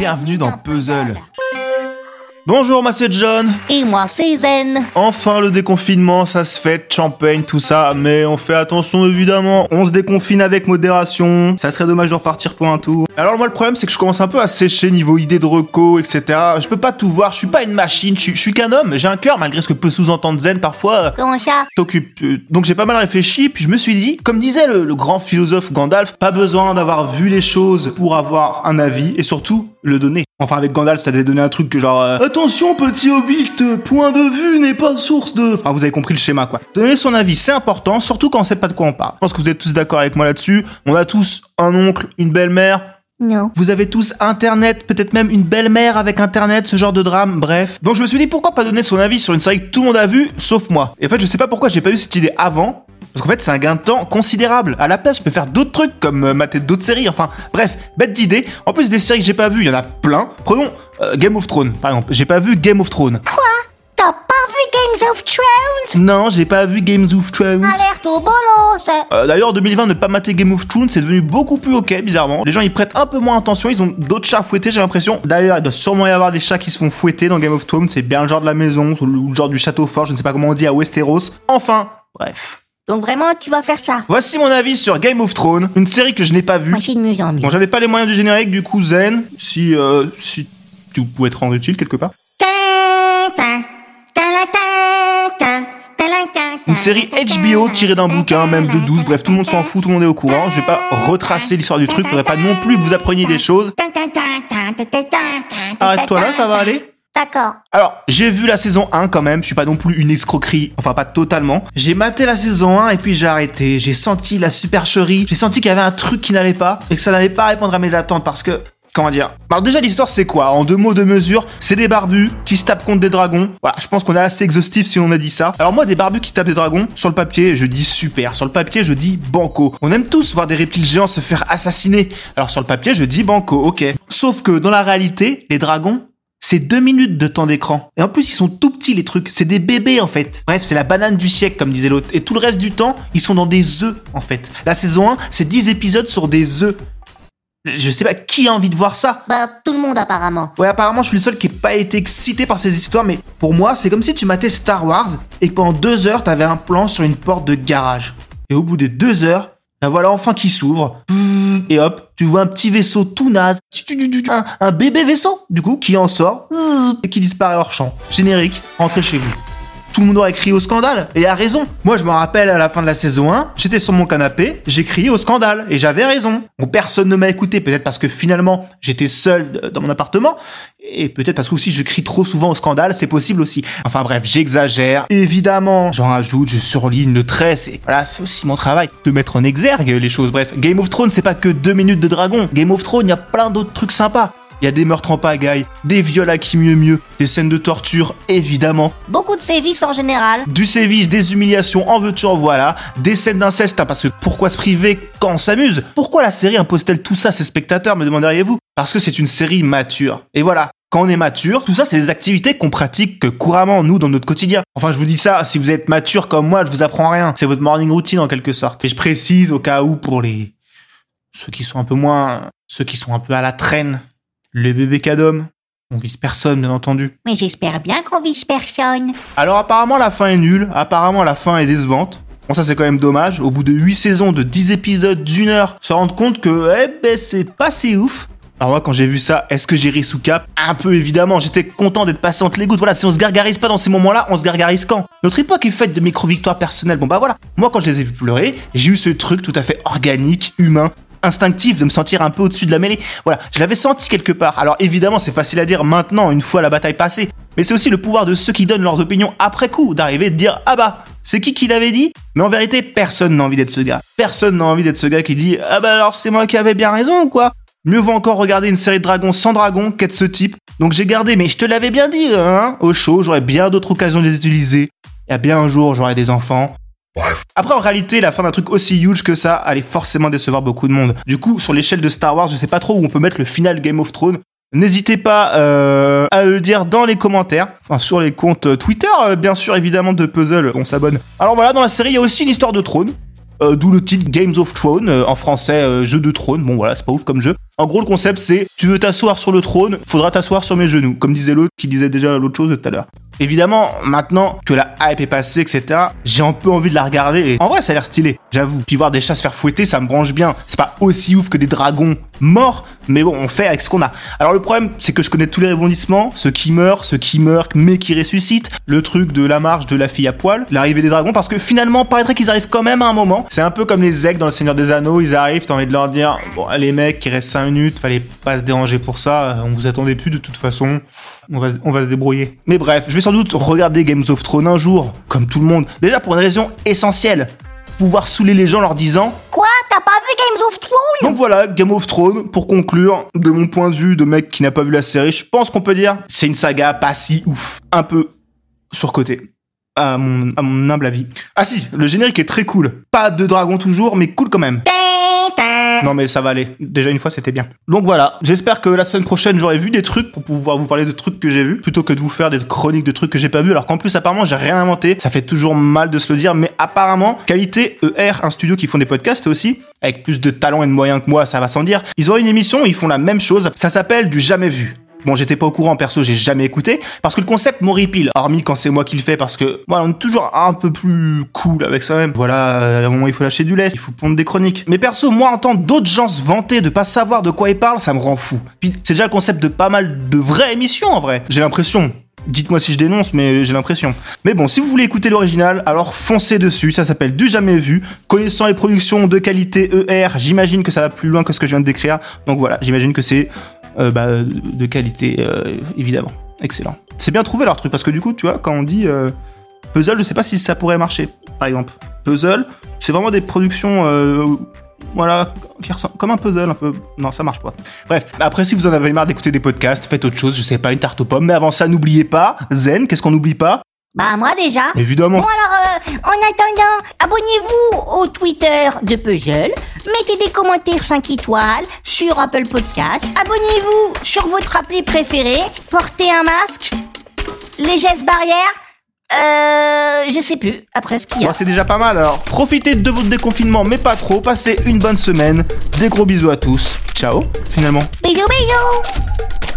Bienvenue dans Puzzle. Bonjour, moi c'est John. Et moi, c'est Zen. Enfin le déconfinement, ça se fait, champagne, tout ça, mais on fait attention évidemment. On se déconfine avec modération. Ça serait dommage de repartir pour un tour. Alors moi le problème c'est que je commence un peu à sécher niveau idées de reco, etc. Je peux pas tout voir, je suis pas une machine, je suis, je suis qu'un homme, j'ai un cœur malgré ce que peut sous-entendre Zen parfois. Comment ça t'occupe. Euh, Donc j'ai pas mal réfléchi, puis je me suis dit, comme disait le, le grand philosophe Gandalf, pas besoin d'avoir vu les choses pour avoir un avis, et surtout le donner. Enfin avec Gandalf, ça devait donner un truc que genre euh, attention petit hobbit, point de vue n'est pas source de. Enfin vous avez compris le schéma quoi. Donner son avis, c'est important, surtout quand on sait pas de quoi on parle. Je pense que vous êtes tous d'accord avec moi là-dessus. On a tous un oncle, une belle-mère, Non. vous avez tous Internet, peut-être même une belle-mère avec Internet, ce genre de drame, bref. Donc je me suis dit pourquoi pas donner son avis sur une série que tout le monde a vue, sauf moi. Et en fait je sais pas pourquoi j'ai pas eu cette idée avant. Parce qu'en fait, c'est un gain de temps considérable. À la place, je peux faire d'autres trucs, comme euh, mater d'autres séries. Enfin, bref, bête d'idée. En plus, des séries que j'ai pas vues, il y en a plein. Prenons euh, Game of Thrones, par exemple. J'ai pas vu Game of Thrones. T'as pas vu Games of Thrones? Non, j'ai pas vu Games of Thrones. Alerte au bolos Euh, D'ailleurs, en 2020, ne pas mater Game of Thrones, c'est devenu beaucoup plus ok, bizarrement. Les gens, ils prêtent un peu moins attention, ils ont d'autres chats fouettés, j'ai l'impression. D'ailleurs, il doit sûrement y avoir des chats qui se font fouetter dans Game of Thrones, c'est bien le genre de la maison, ou le genre du château fort, je ne sais pas comment on dit à Westeros. Enfin, bref. Donc vraiment, tu vas faire ça Voici mon avis sur Game of Thrones, une série que je n'ai pas vue. Moi, c'est de mieux en mieux. Bon, j'avais pas les moyens du générique, du coup, Zen, si, euh, si tu pouvais te rendre utile quelque part. Une série HBO tirée d'un bouquin, même de 12, bref, tout le monde s'en fout, tout le monde est au courant. Je vais pas retracer l'histoire du truc, faudrait pas non plus que vous appreniez des choses. Arrête-toi là, ça va aller D'accord. Alors, j'ai vu la saison 1 quand même, je suis pas non plus une escroquerie, enfin pas totalement. J'ai maté la saison 1 et puis j'ai arrêté. J'ai senti la supercherie, j'ai senti qu'il y avait un truc qui n'allait pas et que ça n'allait pas répondre à mes attentes parce que Comment dire Alors déjà l'histoire c'est quoi? En deux mots de mesure, c'est des barbus qui se tapent contre des dragons. Voilà, je pense qu'on est assez exhaustif si on a dit ça. Alors moi des barbus qui tapent des dragons, sur le papier je dis super, sur le papier je dis banco. On aime tous voir des reptiles géants se faire assassiner. Alors sur le papier je dis banco, ok. Sauf que dans la réalité, les dragons, c'est deux minutes de temps d'écran. Et en plus, ils sont tout petits, les trucs. C'est des bébés, en fait. Bref, c'est la banane du siècle, comme disait l'autre. Et tout le reste du temps, ils sont dans des œufs, en fait. La saison 1, c'est 10 épisodes sur des œufs. Je sais pas qui a envie de voir ça. Bah, tout le monde apparemment. Ouais, apparemment, je suis le seul qui ait pas été excité par ces histoires, mais pour moi, c'est comme si tu matais Star Wars et que pendant deux heures, t'avais un plan sur une porte de garage. Et au bout des deux heures, la voilà enfin qui s'ouvre. Et hop, tu vois un petit vaisseau tout naze. Un, un bébé vaisseau, du coup, qui en sort et qui disparaît hors champ. Générique, rentrez chez vous. Tout le monde aurait crié au scandale, et a raison. Moi, je me rappelle à la fin de la saison 1, j'étais sur mon canapé, j'ai crié au scandale, et j'avais raison. Bon, personne ne m'a écouté, peut-être parce que finalement, j'étais seul dans mon appartement, et peut-être parce que aussi je crie trop souvent au scandale, c'est possible aussi. Enfin bref, j'exagère, évidemment. J'en rajoute, je surligne le trait, c'est voilà, c'est aussi mon travail de mettre en exergue les choses. Bref, Game of Thrones, c'est pas que deux minutes de dragon. Game of Thrones, il y a plein d'autres trucs sympas. Il y a des meurtres en pagaille, des viols à qui mieux mieux, des scènes de torture, évidemment, Beaucoup de sévices en général. du sévice, des humiliations, en veux-tu, en voilà, des scènes d'inceste, hein, parce que pourquoi se priver quand on s'amuse? Pourquoi la série impose-t-elle tout ça à ses spectateurs, me demanderiez-vous? Parce que c'est une série mature. Et voilà, quand on est mature, tout ça c'est des activités qu'on pratique couramment, nous, dans notre quotidien. Enfin, je vous dis ça, si vous êtes mature comme moi, je vous apprends rien. C'est votre morning routine en quelque sorte. Et je précise au cas où pour les... ceux qui sont un peu moins... ceux qui sont un peu à la traîne, les bébés cadom. On vise personne, bien entendu. Mais j'espère bien qu'on vise personne. Alors apparemment la fin est nulle, apparemment la fin est décevante. Bon ça c'est quand même dommage, au bout de 8 saisons de 10 épisodes d'une heure, se rendre compte que eh ben c'est pas si ouf. Alors moi quand j'ai vu ça, est-ce que j'ai ri sous cap? Un peu évidemment, j'étais content d'être passé entre les gouttes. Voilà, si on se gargarise pas dans ces moments-là, on se gargarise quand? Notre époque est faite de micro-victoires personnelles. Bon bah voilà, moi quand je les ai vus pleurer, j'ai eu ce truc tout à fait organique, humain, instinctif de me sentir un peu au-dessus de la mêlée. Voilà, je l'avais senti quelque part. Alors évidemment, c'est facile à dire maintenant, une fois la bataille passée. Mais c'est aussi le pouvoir de ceux qui donnent leurs opinions après coup, d'arriver de dire ah bah, c'est qui qui l'avait dit? Mais en vérité, personne n'a envie d'être ce gars. Personne n'a envie d'être ce gars qui dit ah bah alors c'est moi qui avais bien raison ou quoi? Mieux vaut encore regarder une série de dragons sans dragons qu'être ce type. Donc j'ai gardé, mais je te l'avais bien dit, hein Au chaud, j'aurais bien d'autres occasions de les utiliser. Et à bien un jour, j'aurai des enfants. Après, en réalité, la fin d'un truc aussi huge que ça allait forcément décevoir beaucoup de monde. Du coup, sur l'échelle de Star Wars, je sais pas trop où on peut mettre le final Game of Thrones. N'hésitez pas euh, à le dire dans les commentaires, enfin sur les comptes euh, Twitter, euh, bien sûr, évidemment, de Puzzle, on s'abonne. Alors voilà, dans la série, il y a aussi une histoire de trône. D'où le titre Games of Thrones, en français jeu de trône. Bon voilà, c'est pas ouf comme jeu. En gros, le concept, c'est tu veux t'asseoir sur le trône, faudra t'asseoir sur mes genoux, comme disait l'autre qui disait déjà l'autre chose tout à l'heure. Évidemment, maintenant que la hype est passée, etc., j'ai un peu envie de la regarder. En vrai, ça a l'air stylé, j'avoue. Puis voir des chats se faire fouetter, ça me branche bien. C'est pas aussi ouf que des dragons morts, mais bon, on fait avec ce qu'on a. Alors le problème, c'est que je connais tous les rebondissements, ceux qui meurent, ceux qui meurent, mais qui ressuscitent, le truc de la marche de la fille à poil, l'arrivée des dragons, parce que finalement, paraîtrait qu'ils arrivent quand même à un moment. C'est un peu comme les aigles dans le Seigneur des Anneaux, ils arrivent, t'as envie de leur dire, bon, les mecs, il reste 5 minutes, fallait pas se déranger pour ça, on vous attendait plus de toute façon, on va, on va se débrouiller. Mais bref, je vais sans doute regarder Games of Thrones un jour, comme tout le monde. Déjà pour une raison essentielle, pouvoir saouler les gens en leur disant Quoi? T'as pas vu Games of Thrones? Donc voilà, Game of Thrones, pour conclure, de mon point de vue de mec qui n'a pas vu la série, je pense qu'on peut dire c'est une saga pas si ouf. Un peu surcoté. À mon, à mon humble avis. Ah si, le générique est très cool. Pas de dragon toujours, mais cool quand même. Non mais ça va aller. Déjà une fois c'était bien. Donc voilà, j'espère que la semaine prochaine j'aurai vu des trucs pour pouvoir vous parler de trucs que j'ai vus plutôt que de vous faire des chroniques de trucs que j'ai pas vus alors qu'en plus apparemment j'ai rien inventé. Ça fait toujours mal de se le dire mais apparemment qualité ER, un studio qui font des podcasts aussi avec plus de talent et de moyens que moi, ça va sans dire. Ils ont une émission, ils font la même chose, ça s'appelle du jamais vu. Bon, j'étais pas au courant perso, j'ai jamais écouté parce que le concept m'horripile. Hormis quand c'est moi qui le fais parce que voilà, on est toujours un peu plus cool avec soi-même. Voilà, euh, à un moment il faut lâcher du lest, il faut pondre des chroniques. Mais perso, moi entendre d'autres gens se vanter de pas savoir de quoi ils parlent, ça me rend fou. Puis c'est déjà le concept de pas mal de vraies émissions en vrai. J'ai l'impression. Dites-moi si je dénonce, mais j'ai l'impression. Mais bon, si vous voulez écouter l'original, alors foncez dessus. Ça s'appelle Du Jamais Vu. Connaissant les productions de qualité ER, j'imagine que ça va plus loin que ce que je viens de décrire. Donc voilà, j'imagine que c'est euh, bah, de qualité, euh, évidemment. Excellent. C'est bien trouvé leur truc, parce que du coup, tu vois, quand on dit euh, puzzle, je sais pas si ça pourrait marcher, par exemple. Puzzle, c'est vraiment des productions, voilà, qui ressemblent comme un puzzle, un peu. Non, ça marche pas. Bref, après, si vous en avez marre d'écouter des podcasts, faites autre chose, je sais pas, une tarte aux pommes. Mais avant ça, n'oubliez pas, Zen, qu'est-ce qu'on n'oublie pas? Bah moi déjà. Évidemment. Bon alors, euh, en attendant, abonnez-vous au Twitter de Puzzle, mettez des commentaires 5 étoiles sur Apple Podcast, abonnez-vous sur votre appli préférée, portez un masque, les gestes barrières, euh, je sais plus, après ce qu'il y a. Bon, c'est déjà pas mal alors. Profitez de votre déconfinement, mais pas trop. Passez une bonne semaine. Des gros bisous à tous. Ciao, finalement. Bisous bisous